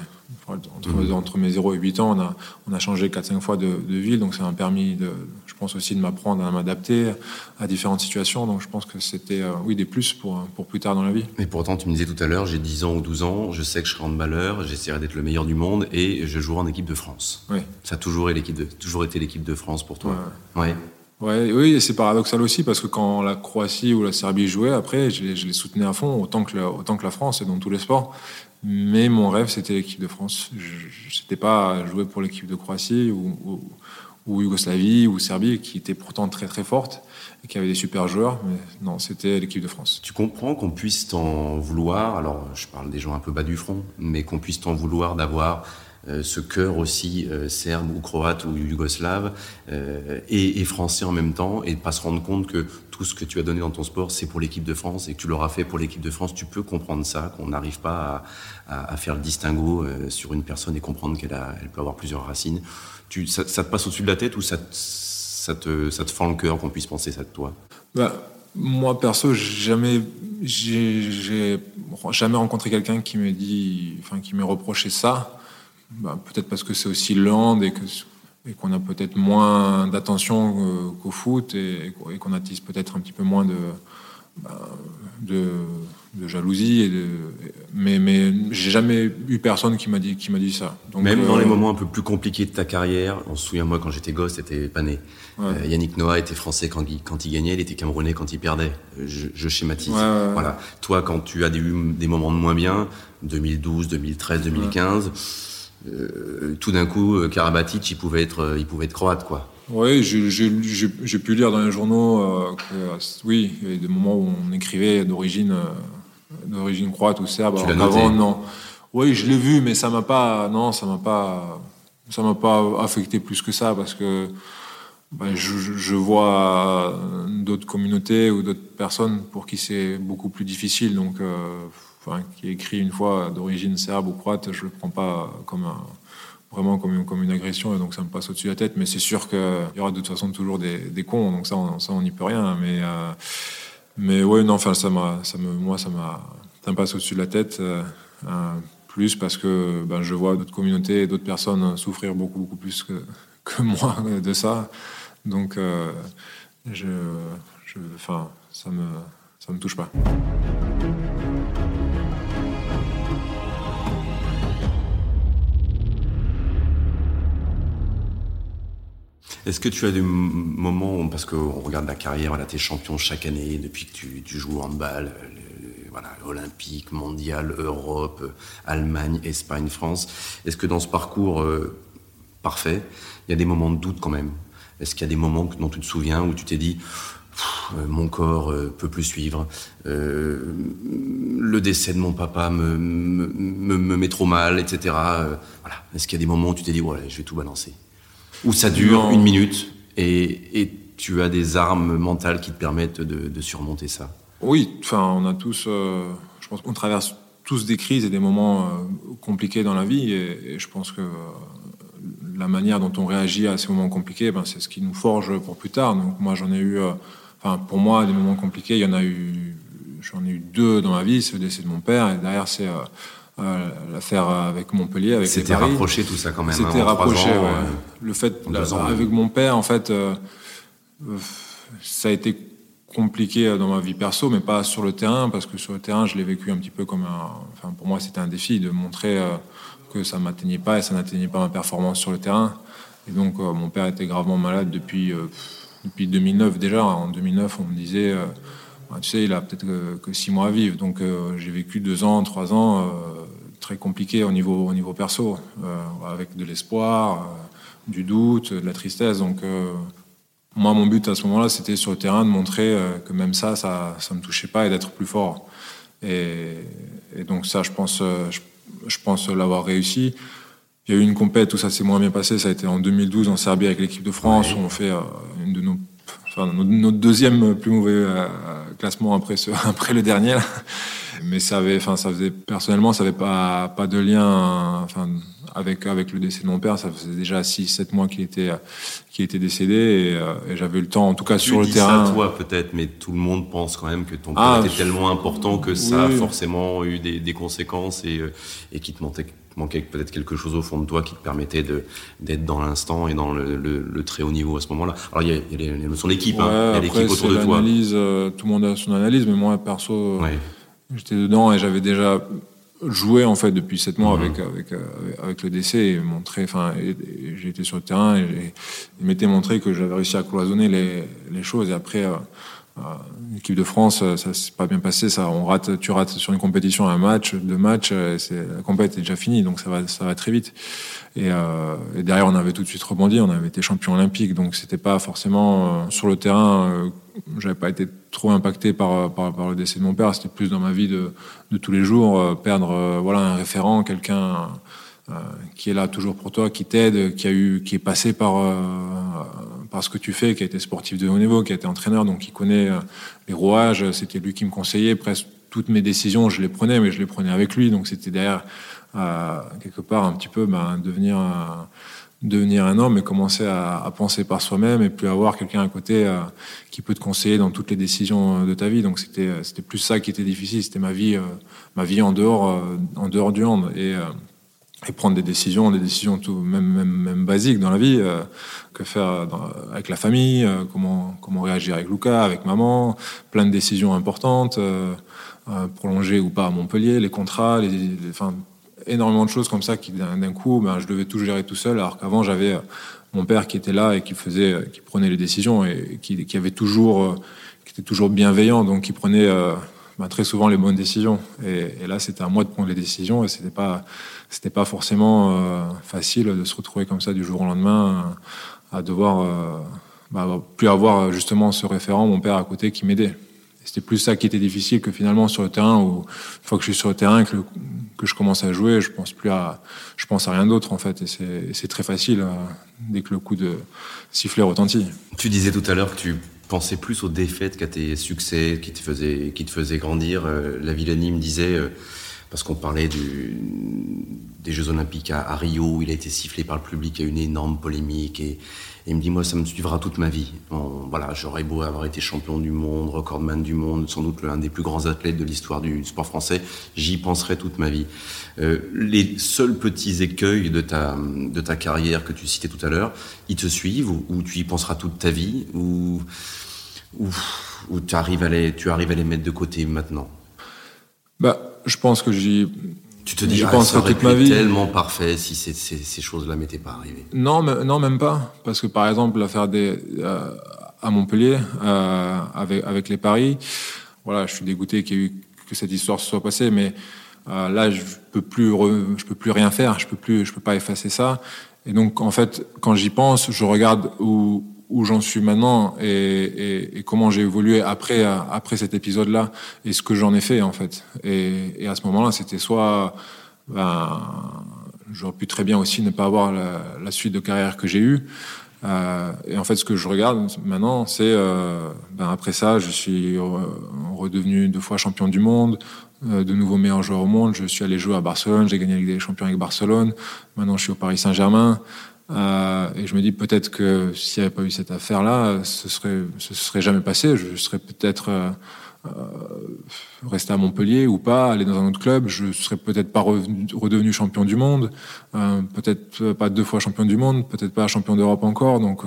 entre, mmh. entre, mes 0 et 8 ans. On a, on a changé 4-5 fois de, de, ville, donc ça m'a permis de, je pense aussi de m'apprendre à m'adapter à différentes situations. Donc je pense que c'était euh, oui, des plus pour, pour plus tard dans la vie. Mais pourtant, tu me disais tout à l'heure, j'ai 10 ans ou 12 ans, je sais que je serai handballeur, j'essaierai d'être le meilleur du monde et je jouerai en équipe de France. Oui. Ça a toujours été l'équipe de France pour toi. Ouais. ouais. Oui, et c'est paradoxal aussi parce que quand la Croatie ou la Serbie jouaient, après, je les, soutenais à fond, autant que, la, autant que la France et dans tous les sports. Mais mon rêve, c'était l'équipe de France. Je n'étais pas jouer pour l'équipe de Croatie ou, ou Yougoslavie ou Serbie, qui étaient pourtant très très fortes et qui avaient des super joueurs, non, c'était l'équipe de France. Tu comprends qu'on puisse t'en vouloir, alors je parle des gens un peu bas du front, mais qu'on puisse t'en vouloir d'avoir ce cœur aussi euh, serbe ou croate ou yougoslave euh, et, français en même temps et de pas se rendre compte que tout ce que tu as donné dans ton sport c'est pour l'équipe de France et que tu l'auras fait pour l'équipe de France tu peux comprendre ça qu'on n'arrive pas à, faire le distinguo sur une personne et comprendre qu'elle elle peut avoir plusieurs racines. Ça, te passe au-dessus de la tête ou ça, te, fend le cœur qu'on puisse penser ça de toi? Bah, moi perso jamais j'ai jamais rencontré quelqu'un qui me dit enfin qui me reproché ça bah, peut-être parce que c'est aussi land et que et qu'on a peut-être moins d'attention qu'au foot et, qu'on attise peut-être un petit peu moins de, bah, de, de, jalousie. Et de, mais mais j'ai jamais eu personne qui m'a dit, qui m'a dit ça. Donc, Même dans les euh, moments un peu plus compliqués de ta carrière, on se souvient, moi, quand j'étais gosse, t'étais pas né. Euh, Yannick Noah était français quand il, quand il gagnait, il était camerounais quand il perdait. Je, je schématise. voilà. Toi, quand tu as eu des moments de moins bien, 2012, 2013, 2015, euh, tout d'un coup, euh, Karabatic, il pouvait être, euh, il pouvait être croate, quoi. Oui, j'ai pu lire dans les journaux que, oui, il y avait des moments où on écrivait d'origine d'origine croate ou serbe. Tu avant, non. Oui, je l'ai vu, mais ça m'a pas, non, ça m'a pas, ça m'a pas affecté plus que ça parce que ben, je, je, vois d'autres communautés ou d'autres personnes pour qui c'est beaucoup plus difficile. Donc, qui est écrit une fois d'origine serbe ou croate, je le prends pas comme vraiment comme une, agression et donc ça me passe au-dessus de la tête. Mais c'est sûr qu'il y aura de toute façon toujours des, cons, donc ça, on, ça n'y peut rien. Mais euh, mais ouais, non, enfin ça ça me, moi ça me passe au-dessus de la tête. Euh, euh, plus parce que ben, je vois d'autres communautés et d'autres personnes souffrir beaucoup beaucoup plus que, [laughs] moi de ça. Donc je, je, enfin ça me ça me touche pas. Est-ce que tu as des moments, parce qu'on regarde la carrière, voilà, tu es champion chaque année depuis que tu, joues en handball, voilà, olympique, mondial, Europe, Allemagne, Espagne, France. Est-ce que dans ce parcours euh, parfait, il y a des moments de doute quand même? Est-ce qu'il y a des moments dont tu te souviens où tu t'es dit euh, mon corps euh, peut plus suivre. Euh, le décès de mon papa me, me, me, met trop mal, etc. voilà. Est-ce qu'il y a des moments où tu t'es dit, je vais tout balancer? Où ça dure une minute et, et, tu as des armes mentales qui te permettent de, de surmonter ça Oui, enfin, on a tous, je pense qu'on traverse tous des crises et des moments compliqués dans la vie et, et je pense que la manière dont on réagit à ces moments compliqués, ben, c'est ce qui nous forge pour plus tard. Donc moi, j'en ai eu pour moi, des moments compliqués, il y en a eu, j'en ai eu deux dans ma vie, c'est le décès de mon père, et derrière, c'est euh, euh, l'affaire avec Montpellier, avec C'était rapproché tout ça quand même. C'était hein, rapproché, ans, ouais. Le fait, avec mon père, en fait, euh, ça a été compliqué dans ma vie perso, mais pas sur le terrain, parce que sur le terrain, je l'ai vécu un petit peu comme un. Enfin, pour moi, c'était un défi de montrer que ça ne m'atteignait pas et ça n'atteignait pas ma performance sur le terrain. Et donc, mon père était gravement malade depuis depuis 2009 déjà. En 2009, on me disait, euh, bah, tu sais, il a peut-être que, six mois à vivre. Donc euh, j'ai vécu deux ans, trois ans euh, très compliqués au niveau, au niveau perso, avec de l'espoir, du doute, de la tristesse. Donc moi, mon but à ce moment-là, c'était sur le terrain de montrer que même ça, ça ne me touchait pas et d'être plus fort. Et, donc ça, je pense, je, pense l'avoir réussi. Il y a eu une compète où ça s'est moins bien passé, ça a été en 2012 en Serbie avec l'équipe de France, où on fait une de nos enfin, notre, deuxième plus mauvais euh, classement après, ce, [laughs] après le dernier. Mais ça avait, enfin, ça faisait personnellement, ça avait pas, pas de lien, enfin, avec avec le décès de mon père. Ça faisait déjà 6-7 mois qu'il était qu'il était décédé et, euh, et j'avais eu le temps, en tout cas tu sur le dis terrain. Ça, toi peut-être, mais tout le monde pense quand même que ton père ah, était tellement important que ça a forcément eu des, des conséquences et, euh, et qui te montait manquait peut-être quelque chose au fond de toi qui te permettait de, d'être dans l'instant et dans le, le, très haut niveau à ce moment-là. Alors il y a, il y a les notions d'équipe, hein. il y a l'équipe autour de toi. Euh, tout le monde a son analyse, mais moi perso, j'étais dedans et j'avais déjà joué en fait depuis sept mois mhm. avec, avec, euh, avec le décès et montré, enfin, j'ai été sur le terrain et, il m'était montré que j'avais réussi à cloisonner les, les choses et après. Euh, L'équipe de France, euh, ça s'est pas bien passé. Ça, on rate, tu rates sur une compétition un match, deux matchs, euh, c'est la compétition est déjà finie, donc ça va, ça va très vite. Et, euh, et, derrière, on avait tout de suite rebondi. On avait été champion olympique, donc c'était pas forcément euh, sur le terrain. Euh, J'avais pas été trop impacté par, par, par, le décès de mon père. C'était plus dans ma vie de, de tous les jours, perdre voilà un référent, quelqu'un euh, qui est là toujours pour toi, qui t'aide, qui a eu, qui est passé par euh, par ce que tu fais, qui a été sportif de haut niveau, qui a été entraîneur, donc qui connaît euh, les rouages. C'était lui qui me conseillait. Presque toutes mes décisions, je les prenais, mais je les prenais avec lui. Donc c'était derrière quelque part un petit peu ben, devenir devenir un homme et commencer à, penser par soi-même et puis avoir quelqu'un à côté qui peut te conseiller dans toutes les décisions de ta vie. Donc c'était c'était plus ça qui était difficile. C'était ma vie ma vie en dehors en dehors du hand et et prendre des décisions, des décisions tout, même, même, même basiques dans la vie, euh, que faire avec la famille, euh, comment, comment réagir avec Lucas, avec maman, plein de décisions importantes, euh, prolonger ou pas à Montpellier, les contrats, enfin, énormément de choses comme ça qui d'un coup, ben, je devais tout gérer tout seul, alors qu'avant j'avais mon père qui était là et qui faisait, qui prenait les décisions et qui, qui avait toujours, qui était toujours bienveillant, donc qui prenait ben, très souvent les bonnes décisions. Et, et là, c'était à moi de prendre les décisions et c'était pas c'était pas forcément euh, facile de se retrouver comme ça du jour au lendemain à devoir euh, bah, plus avoir justement ce référent, mon père à côté qui m'aidait. C'était plus ça qui était difficile que finalement sur le terrain où une fois que je suis sur le terrain que, que je commence à jouer, je pense plus à je pense à rien d'autre en fait et c'est très facile euh, dès que le coup de sifflet retentit. Tu disais tout à l'heure que tu pensais plus aux défaites qu'à tes succès qui te faisaient qui te faisaient grandir. la Villani me disait parce qu'on parlait des Jeux Olympiques à, Rio, où il a été sifflé par le public, il y a eu une énorme polémique, et, il me dit, moi, ça me suivra toute ma vie. voilà, j'aurais beau avoir été champion du monde, recordman du monde, sans doute l'un des plus grands athlètes de l'histoire du sport français, j'y penserai toute ma vie. Euh, les seuls petits écueils de ta, de ta carrière que tu citais tout à l'heure, ils te suivent, ou, tu y penseras toute ta vie, ou, ou, tu, arrives à les, tu arrives à les mettre de côté maintenant? Bah, je pense que j'y. Tu te dis, je ah, pense ça aurait toute ma vie. tellement parfait si ces, ces, ces choses-là m'étaient pas arrivées. Non, mais, non, même pas. Parce que par exemple, l'affaire des euh, à Montpellier euh, avec avec les paris, voilà, je suis dégoûté qu'il y ait eu que cette histoire se soit passée, mais euh, là, je peux plus, je peux plus rien faire. Je peux plus, je peux pas effacer ça. Et donc, en fait, quand j'y pense, je regarde où où j'en suis maintenant et, comment j'ai évolué après après cet épisode-là et ce que j'en ai fait en fait. Et, à ce moment-là, c'était soit ben, j'aurais pu très bien aussi ne pas avoir la, suite de carrière que j'ai eue. Euh, et en fait, ce que je regarde maintenant, c'est euh, ben après ça, je suis redevenu deux fois champion du monde, euh, de nouveau meilleur joueur au monde. Je suis allé jouer à Barcelone, j'ai gagné la Ligue des Champions avec Barcelone. Maintenant, je suis au Paris Saint-Germain. Euh, et je me dis peut-être que s'il n'y avait pas eu cette affaire-là, ce serait, ce serait jamais passé. Je serais peut-être euh, euh, resté à Montpellier ou pas, aller dans un autre club. Je serais peut-être pas redevenu champion du monde, euh, peut-être pas deux fois champion du monde, peut-être pas champion d'Europe encore. Donc,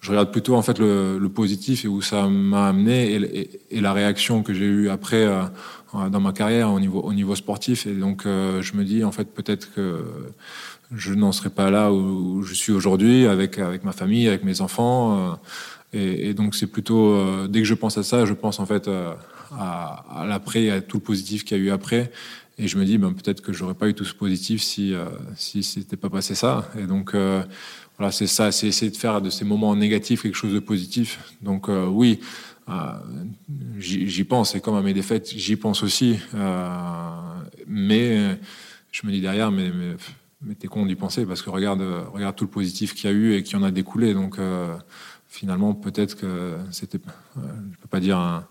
je regarde plutôt en fait le, positif et où ça m'a amené et, la réaction que j'ai eue après dans ma carrière au niveau, au niveau sportif. Et donc, je me dis en fait peut-être que je n'en serais pas là où, je suis aujourd'hui avec avec ma famille, avec mes enfants. Euh, et, donc c'est plutôt euh, dès que je pense à ça, je pense en fait euh, à, à l'après, à tout le positif qu'il y a eu après. Et je me dis ben, peut-être que j'aurais pas eu tout ce positif si si c'était pas passé ça. Et donc voilà, c'est ça, c'est essayer de faire de ces moments négatifs quelque chose de positif. Donc oui. j'y pense, et comme à mes défaites, j'y pense aussi. mais je me dis derrière, mais, mais mais t'es con d'y penser parce que regarde, regarde tout le positif qu'il y a eu et qui en a découlé. Donc euh, finalement, peut-être que c'était, euh, je peux pas dire un,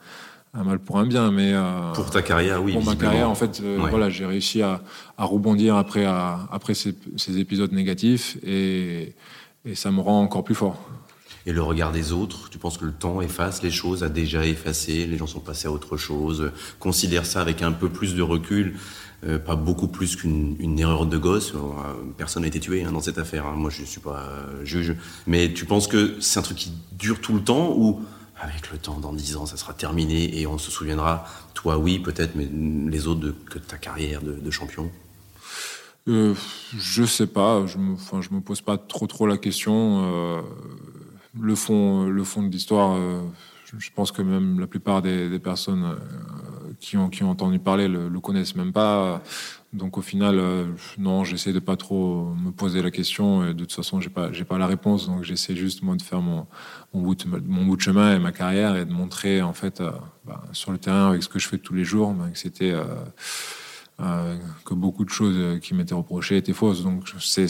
mal pour un bien, mais euh, pour ta carrière, oui. Pour ma carrière, en fait, voilà, j'ai réussi à, à, rebondir après, à, après ces, ces, épisodes négatifs et, et ça me rend encore plus fort. Et le regard des autres, tu penses que le temps efface les choses, a déjà effacé, les gens sont passés à autre chose, considère ça avec un peu plus de recul euh, pas beaucoup plus qu'une erreur de gosse. Euh, personne n'a été tué hein, dans cette affaire. Hein. Moi, je ne suis pas euh, juge. Mais tu penses que c'est un truc qui dure tout le temps ou avec le temps, dans dix ans, ça sera terminé et on se souviendra, toi oui peut-être, mais les autres de, que ta carrière de, champion? Euh, Je sais pas, je je me pose pas trop trop la question. Le fond, le fond de l'histoire, je pense que même la plupart des, personnes qui ont, qui ont entendu parler le, connaissent même pas. Donc au final, euh, non, j'essaie de pas trop me poser la question. Et de toute façon, j'ai pas, j'ai pas la réponse. Donc j'essaie juste moi de faire mon, mon, bout de, mon bout de chemin et ma carrière et de montrer en fait euh, bah, sur le terrain avec ce que je fais tous les jours, bah, que c'était euh, euh, que beaucoup de choses qui m'étaient reprochées étaient fausses. Donc c'est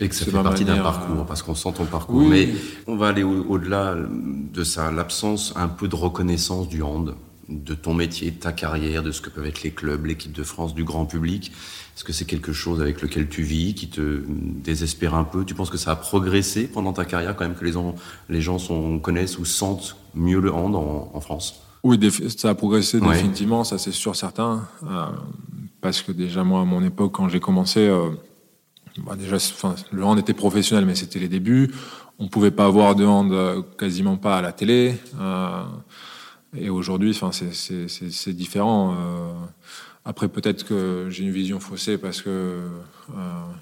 et que ça fait partie d'un parcours, parce qu'on sent ton parcours. Mais on va aller au-delà de ça, l'absence un peu de reconnaissance du hand de ton métier, de ta carrière, de ce que peuvent être les clubs, l'équipe de France, du grand public. Est-ce que c'est quelque chose avec lequel tu vis, qui te désespère un peu? Tu penses que ça a progressé pendant ta carrière, quand même, que les gens, les gens sont, connaissent ou sentent mieux le hand en, France? Oui, ça a progressé définitivement, ça c'est sûr, certain. Euh, parce que déjà, moi, à mon époque, quand j'ai commencé, euh, bah, déjà, le hand était professionnel, mais c'était les débuts. On pouvait pas avoir de hand euh, quasiment pas à la télé. Et aujourd'hui, enfin, c'est différent. Euh, après, peut-être que j'ai une vision faussée parce que euh,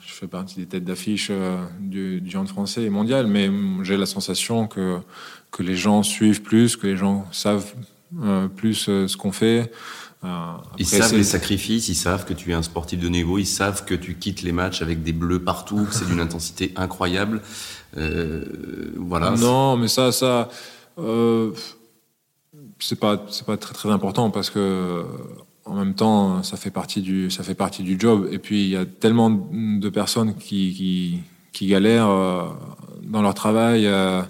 je fais partie des têtes d'affiche euh, du, du hand français et mondial, mais j'ai la sensation que, que les gens suivent plus, que les gens savent plus ce qu'on fait. Ils savent les sacrifices, ils savent que tu es un sportif de niveau, ils savent que tu quittes les matchs avec des bleus partout, que c'est d'une [laughs] intensité incroyable. voilà. Non, mais ça, ça c'est pas c'est pas très très important parce que en même temps ça fait partie du ça fait partie du job et puis il y a tellement de personnes qui qui, qui galèrent euh, dans leur travail euh,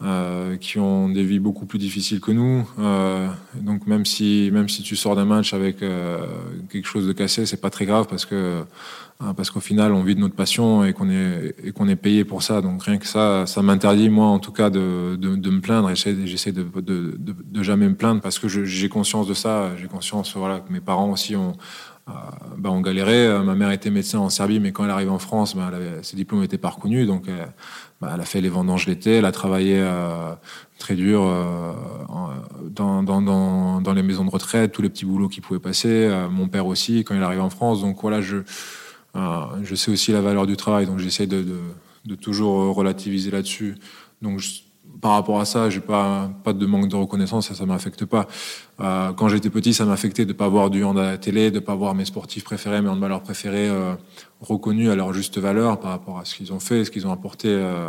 euh, qui ont des vies beaucoup plus difficiles que nous euh, donc même si même si tu sors d'un match avec euh, quelque chose de cassé c'est pas très grave parce que Hein, parce qu'au final, on vit de notre passion et qu'on est, et qu'on est payé pour ça. Donc rien que ça, ça m'interdit, moi, en tout cas, de, de, de me plaindre. J'essaie de, de, de, jamais me plaindre parce que j'ai conscience de ça. J'ai conscience voilà, que mes parents aussi ont, euh, bah, ont galéré. Ma mère était médecin en Serbie, mais quand elle arrive en France, bah, ses diplômes n'étaient pas reconnus. Donc elle, bah, elle a fait les vendanges l'été, elle a travaillé euh, très dur euh, dans, dans, dans, dans, les maisons de retraite, tous les petits boulots qui pouvaient passer. Euh, mon père aussi, quand il arrive en France. Donc voilà, je euh, je sais aussi la valeur du travail, donc j'essaie de, de, de, toujours relativiser là-dessus. Donc par rapport à ça, j'ai pas pas de manque de reconnaissance, ça ça m'affecte pas. Euh, quand j'étais petit, ça m'affectait de pas voir du hand à la télé, de pas voir mes sportifs préférés, mes handballeurs préférés euh, reconnus à leur juste valeur par rapport à ce qu'ils ont fait, ce qu'ils ont apporté euh,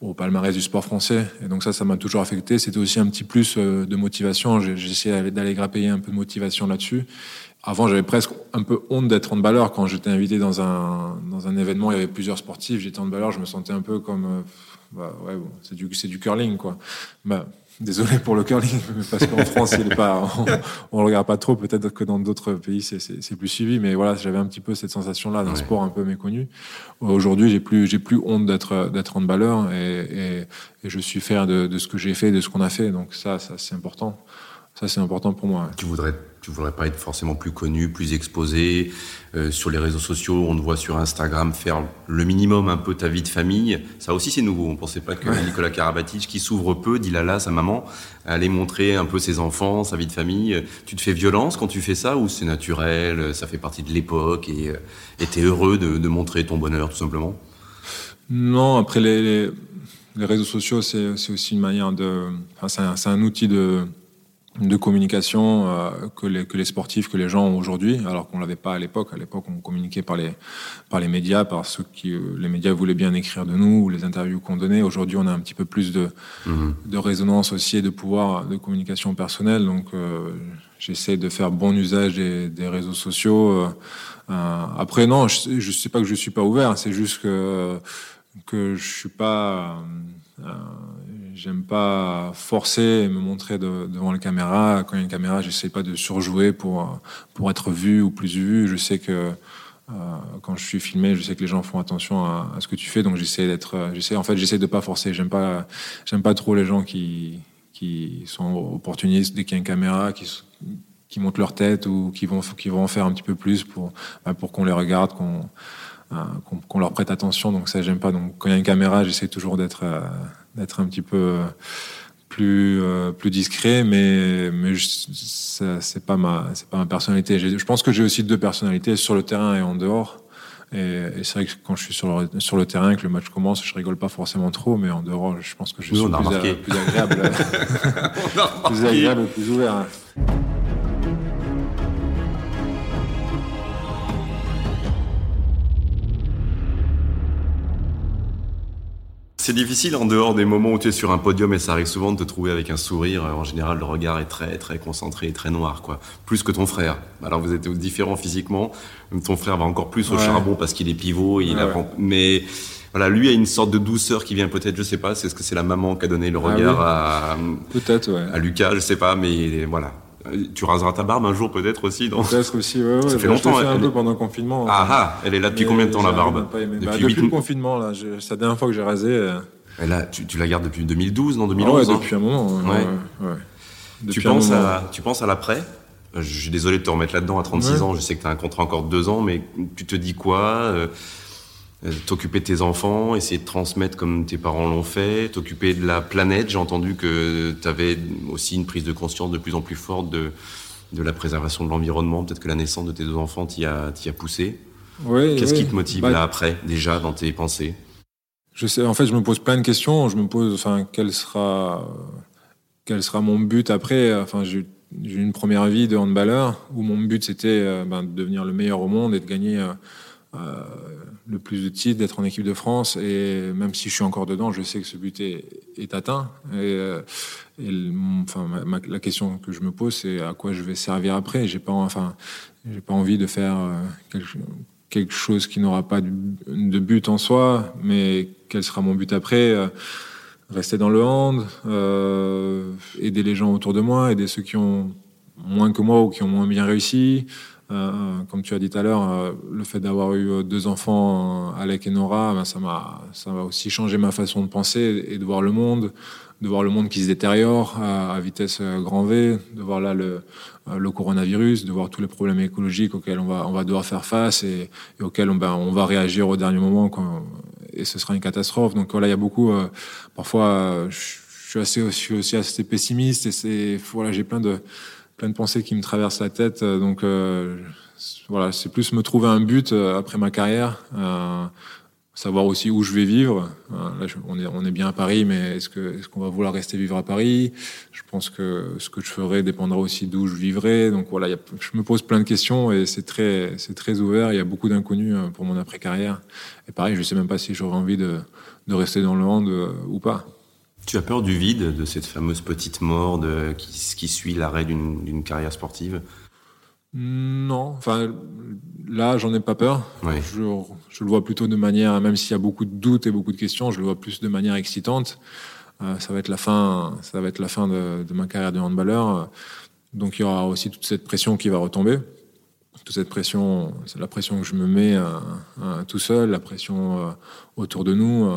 au palmarès du sport français. Et donc ça, ça m'a toujours affecté. C'était aussi un petit plus de motivation. J'ai essayé d'aller grappiller un peu de motivation là-dessus. Avant, j'avais presque un peu honte d'être handballeur. Quand j'étais invité dans un, dans un événement, il y avait plusieurs sportifs, j'étais handballeur, je me sentais un peu comme... bah, ouais, bon, c'est du, du curling, quoi. Bah, Désolé pour le curling, [laughs] parce qu'en France, il est pas, on, ne le regarde pas trop. Peut-être que dans d'autres pays, c'est plus suivi. Mais voilà, j'avais un petit peu cette sensation-là d'un sport un peu méconnu. Aujourd'hui, j'ai plus, j'ai plus honte d'être d'être handballeur et, et, et, je suis fier de, de ce que j'ai fait, de ce qu'on a fait. Donc ça, ça c'est important. Ça, c'est important pour moi. Tu voudrais, tu voudrais pas être forcément plus connu, plus exposé euh, sur les réseaux sociaux. On te voit sur Instagram faire le minimum un peu ta vie de famille. Ça aussi, c'est nouveau. On pensait pas que Nicolas Karabatic, qui s'ouvre peu, dit là là, sa maman, allait montrer un peu ses enfants, sa vie de famille. Tu te fais violence quand tu fais ça ou c'est naturel, ça fait partie de l'époque et euh, tu es heureux de, de, montrer ton bonheur tout simplement? Non, après les, les, les réseaux sociaux, c'est aussi une manière de. Enfin, c'est un, un outil de de communication euh, que, les, que les sportifs, que les gens ont aujourd'hui, alors qu'on l'avait pas à l'époque. À l'époque, on communiquait par les, par les médias, par ceux qui euh, les médias voulaient bien écrire de nous ou les interviews qu'on donnait. Aujourd'hui, on a un petit peu plus de, mmh. de résonance aussi et de pouvoir de communication personnelle. Donc, euh, j'essaie de faire bon usage des, des réseaux sociaux. Après, non, je, je sais pas que je suis pas ouvert. C'est juste que que je suis pas J'aime pas forcer et me montrer de, devant la caméra. Quand il y a une caméra, j'essaie pas de surjouer pour, pour être vu ou plus vu. Je sais que euh, quand je suis filmé, je sais que les gens font attention à, à ce que tu fais, donc j'essaie d'être, j'essaie, en fait, j'essaie de pas forcer. J'aime pas, pas trop les gens qui, qui sont opportunistes dès qu'il y a une caméra, qui, qui montent leur tête ou qui vont, qui vont en faire un petit peu plus pour, bah, pour qu'on les regarde, qu'on, euh, qu'on leur prête attention. Donc ça, j'aime pas. Donc quand il y a une caméra, j'essaie toujours d'être euh, d'être un petit peu plus euh, plus discret, mais mais c'est pas ma c'est pas ma personnalité. Je pense que j'ai aussi deux personnalités sur le terrain et en dehors. Et, et c'est vrai que quand je suis sur le, sur le terrain et que le match commence, je rigole pas forcément trop, mais en dehors, je pense que je suis plus, plus, agréable, [laughs] [laughs] plus agréable, plus ouvert. C'est difficile en dehors des moments où tu es sur un podium et ça arrive souvent de te trouver avec un sourire. En général, le regard est très très concentré et très noir, quoi. Plus que ton frère. Alors vous êtes différents physiquement. Ton frère va encore plus au charbon parce qu'il est pivot. Et il apprend. Mais voilà, lui a une sorte de douceur qui vient peut-être, je sais pas, c'est ce que c'est la maman qui a donné le ah regard à peut-être ouais. à Lucas, je sais pas, mais voilà. Tu raseras ta barbe un jour peut-être aussi. Peut-être aussi, ouais, ouais. Ça fait longtemps. Je fait un peu pendant le confinement. Ah ah, elle est là depuis combien de temps la barbe Depuis, bah, depuis le confinement là, c'est la dernière fois que j'ai rasé. Euh. Et là, tu, tu, la gardes depuis 2012, non 2011 ah ouais, depuis un moment. Ouais. ouais. Tu, penses à, tu penses à l'après Je suis désolé de te remettre là-dedans à 36 ans. Je sais que tu as un contrat encore de deux ans, mais tu te dis quoi euh, euh, T'occuper de tes enfants, essayer de transmettre comme tes parents l'ont fait, t'occuper de la planète. J'ai entendu que tu avais aussi une prise de conscience de plus en plus forte de, de la préservation de l'environnement. Peut-être que la naissance de tes deux enfants t'y a, a poussé. Oui, Qu'est-ce qui te motive bah, là après, déjà, dans tes pensées? Je sais, en fait, je me pose plein de questions. Je me pose, enfin, quel sera, quel sera mon but après? Enfin, j'ai eu une première vie de handballeur où mon but c'était euh, ben, de devenir le meilleur au monde et de gagner euh, euh, le plus de titres, d'être en équipe de France. Et même si je suis encore dedans, je sais que ce but est, atteint. Et, enfin, la question que je me pose, c'est à quoi je vais servir après. J'ai pas, enfin, j'ai pas envie de faire quelque, quelque chose qui n'aura pas de but en soi, mais quel sera mon but après euh, Rester dans le hand, euh, aider les gens autour de moi, aider ceux qui ont moins que moi ou qui ont moins bien réussi. Euh, comme tu as dit tout à l'heure, euh, le fait d'avoir eu deux enfants, Alec et Nora, ben ça m'a ça va aussi changé ma façon de penser et de voir le monde, de voir le monde qui se détériore à, vitesse grand V, de voir là le, le coronavirus, de voir tous les problèmes écologiques auxquels on va on va devoir faire face et, auxquels on, ben, on va réagir au dernier moment quand, et ce sera une catastrophe. Donc voilà, il y a beaucoup. Euh, parfois, euh, je suis assez, je suis aussi assez pessimiste et c'est voilà, j'ai plein de plein de pensées qui me traversent la tête. Donc euh, voilà, c'est plus me trouver un but après ma carrière. savoir aussi où je vais vivre. Là, on, est, on est bien à Paris, mais est-ce qu'on est qu'on va vouloir rester vivre à Paris? Je pense que ce que je ferai dépendra aussi d'où je vivrai. Donc voilà, je me pose plein de questions et c'est très, c'est très ouvert. Il y a beaucoup d'inconnus euh, pour mon après-carrière. Et pareil, je sais même pas si j'aurai envie de, de, rester dans le hand euh, ou pas. Tu as peur du vide, de cette fameuse petite mort de, qui, qui suit l'arrêt d'une carrière sportive? Non, enfin là j'en ai pas peur. Je, le vois plutôt de manière, même s'il y a beaucoup de doutes et beaucoup de questions, je le vois plus de manière excitante. Euh, ça va être la fin, ça va être la fin de, ma carrière de handballeur. Donc il y aura aussi toute cette pression qui va retomber. Toute cette pression, c'est la pression que je me mets euh, euh, tout seul, la pression autour de nous,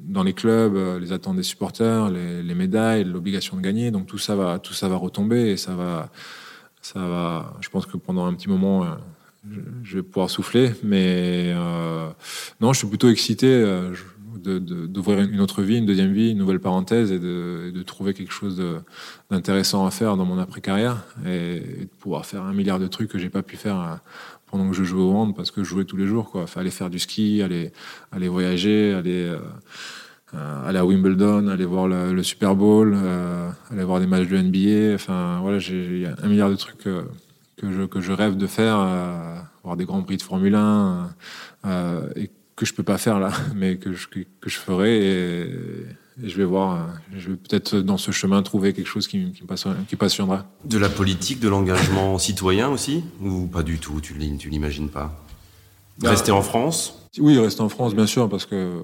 dans les clubs, les attentes des supporters, les, les médailles, l'obligation de gagner. Donc tout ça va, tout ça va retomber et ça va ça va. Je pense que pendant un petit moment, euh, je vais pouvoir souffler. Mais euh, non, je suis plutôt excité euh, d'ouvrir une autre vie, une deuxième vie, une nouvelle parenthèse et de, trouver quelque chose d'intéressant à faire dans mon après-carrière et, de pouvoir faire un milliard de trucs que j'ai pas pu faire pendant que je jouais au hand parce que je jouais tous les jours. Quoi. aller faire du ski, aller, aller voyager, aller. Euh, aller à Wimbledon, aller voir le, Super Bowl, euh, aller voir des matchs de NBA. Enfin, voilà, j'ai un milliard de trucs que, je, que je rêve de faire, euh, voir des grands prix de Formule 1 et que je peux pas faire là, [laughs] mais que je, que, je ferai. Et, je vais voir, je vais peut-être dans ce chemin trouver quelque chose qui, qui, qui passionnera. De la politique, de l'engagement [laughs] citoyen aussi Ou pas du tout Tu l'imagines pas? Bah, Rester en France? oui, rester en France, bien sûr, parce que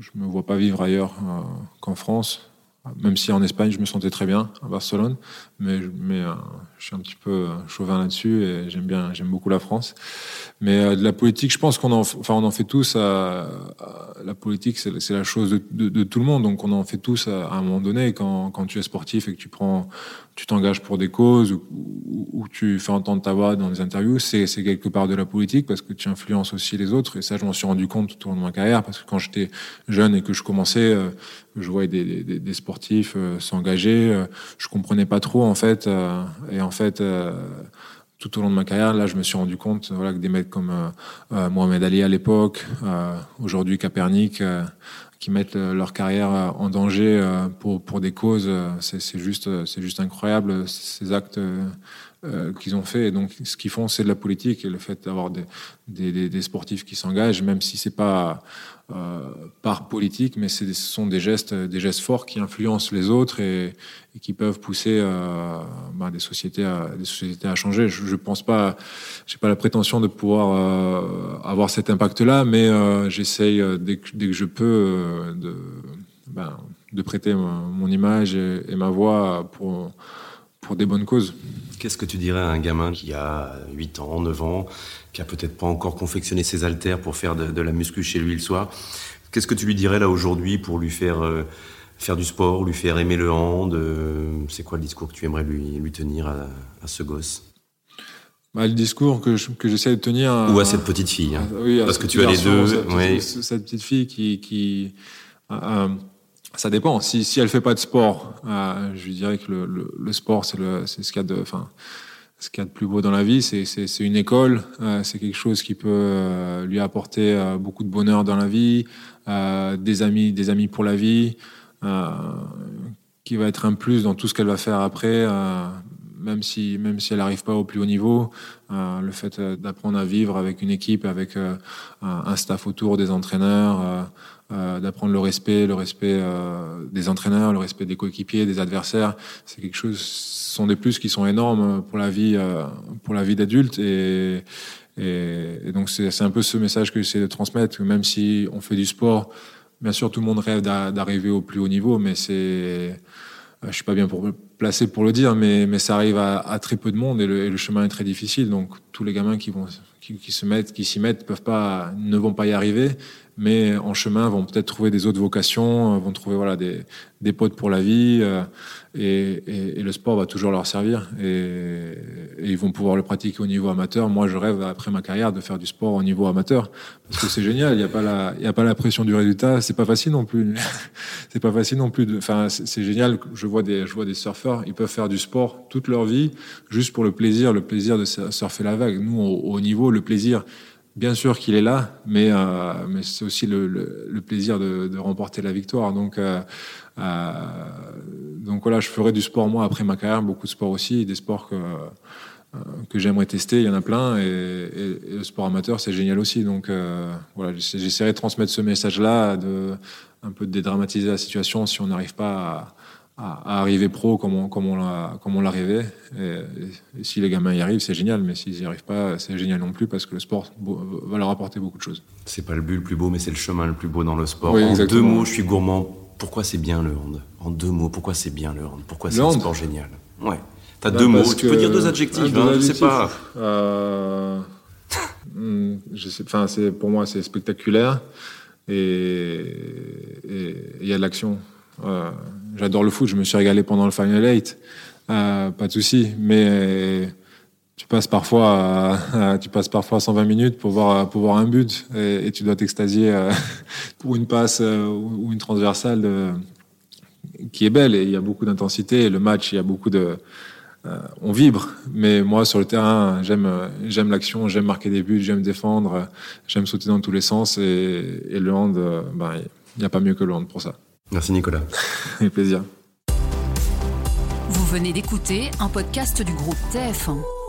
je me vois pas vivre ailleurs euh, qu'en France. Même si en Espagne, je me sentais très bien, à Barcelone, mais, euh, je suis un petit peu euh, chauvin là-dessus et j'aime bien, j'aime beaucoup la France. Mais de la politique, je pense qu'on en, enfin, on en fait tous. À, la politique, c'est la chose de, tout le monde, donc on en fait tous à, un moment donné. Quand, tu es sportif et que tu prends tu t'engages pour des causes ou, tu fais entendre ta voix dans des interviews, c'est quelque part de la politique parce que tu influences aussi les autres. Et ça, je m'en suis rendu compte tout au long de ma carrière parce que quand j'étais jeune et que je commençais, euh, je voyais des, des, sportifs euh, s'engager. Euh, je comprenais pas trop en fait. et en fait tout au long de ma carrière, là, je me suis rendu compte voilà, que des mecs comme Mohamed Ali à l'époque, aujourd'hui Capernic, qui mettent leur carrière en danger euh, pour, pour des causes. Euh, c'est juste, c'est juste incroyable ces actes euh, qu'ils ont fait. Et donc, ce qu'ils font, c'est de la politique et le fait d'avoir des, des, des, sportifs qui s'engagent, même si c'est pas euh, par politique, mais ce sont des gestes, des gestes forts qui influencent les autres et, qui peuvent pousser euh, bah, des sociétés à des sociétés à changer. Je, je pense pas, j'ai pas la prétention de pouvoir euh, avoir cet impact-là, mais euh, j'essaye dès, que je peux de, ben, de prêter mon, image et, et, ma voix pour pour des bonnes causes. Qu'est-ce que tu dirais à un gamin qui a 8 ans, 9 ans, qui a peut-être pas encore confectionné ses haltères pour faire de, la muscu chez lui le soir Qu'est-ce que tu lui dirais là aujourd'hui pour lui faire euh, faire du sport, lui faire aimer le hand euh, C'est quoi le discours que tu aimerais lui, lui tenir à, à ce gosse? Bah, le discours que, que j'essaie de tenir. Ou à cette petite fille. Hein. oui, Parce que tu as les deux. Cette, petite fille qui. qui euh, ça dépend. Si, si elle fait pas de sport, euh, je lui dirais que le, le, le sport, c'est ce qu'il y a de, enfin, ce qu'il y a de plus beau dans la vie. C'est, une école. Euh, c'est quelque chose qui peut euh, lui apporter euh, beaucoup de bonheur dans la vie, des amis, des amis pour la vie, qui va être un plus dans tout ce qu'elle va faire après. même si, même si elle n'arrive pas au plus haut niveau, le fait d'apprendre à vivre avec une équipe, avec un staff autour, des entraîneurs, euh, d'apprendre le respect, le respect euh, des entraîneurs, le respect des coéquipiers, des adversaires. C'est quelque chose, ce sont des plus qui sont énormes pour la vie, euh, pour la vie d'adulte. Donc c'est un peu ce message que j'essaie de transmettre. Même si on fait du sport, bien sûr tout le monde rêve d'arriver au plus haut niveau, mais c'est, je suis pas bien placé pour le dire, mais, ça arrive à, très peu de monde et le, chemin est très difficile. Donc tous les gamins qui vont qui, se mettent, qui s'y mettent, ne vont pas y arriver mais en chemin vont peut-être trouver des autres vocations, euh, vont trouver voilà des, des potes pour la vie, euh, et, le sport va toujours leur servir, et, ils vont pouvoir le pratiquer au niveau amateur. Moi, je rêve après ma carrière de faire du sport au niveau amateur, parce que c'est génial. Il n'y a pas la, il a pas la pression du résultat. C'est pas facile non plus. [laughs] c'est pas facile non plus. Enfin, c'est génial. Je vois des, je vois des surfeurs, ils peuvent faire du sport toute leur vie juste pour le plaisir, le plaisir de surfer la vague. Nous, au, au niveau, le plaisir bien sûr qu'il est là, mais, euh, c'est aussi le, plaisir de, remporter la victoire. Donc, euh, euh, donc voilà, je ferai du sport moi après ma carrière, beaucoup de sport aussi, des sports que, j'aimerais tester. Il y en a plein, et, le sport amateur c'est génial aussi. Donc voilà, j'essaierai de transmettre ce message-là, un peu de dédramatiser la situation si on n'arrive pas à à, arriver pro comme on, comme on l'a comme on l'a rêvé. Et, si les gamins y arrivent, c'est génial, mais s'ils n'y arrivent pas, c'est génial non plus parce que le sport va leur apporter beaucoup de choses. C'est pas le but le plus beau, mais c'est le chemin le plus beau dans le sport. en deux mots, je suis gourmand. Pourquoi c'est bien le hand? En deux mots, pourquoi c'est bien le hand? Pourquoi c'est un sport génial? Ouais. T'as bah, deux mots. Tu peux dire deux adjectifs. Hein, je sais pas. Euh... [laughs] Hmm, je sais. Enfin, c'est pour moi, c'est spectaculaire et il y a de l'action. Euh, j'adore le foot, je me suis régalé pendant le Final 8, euh, pas de souci. Mais tu passes parfois, euh, [laughs] tu passes parfois 120 minutes pour voir, un but et, tu dois t'extasier [laughs] pour une passe ou une transversale qui est belle et il y a beaucoup d'intensité. Le match, il y a beaucoup de, on vibre. Mais moi, sur le terrain, j'aime, l'action, j'aime marquer des buts, j'aime défendre, j'aime sauter dans tous les sens et, et le hand, ben, il n'y a pas mieux que le hand pour ça. Merci Nicolas. Avec plaisir. Vous venez d'écouter un podcast du groupe TF1.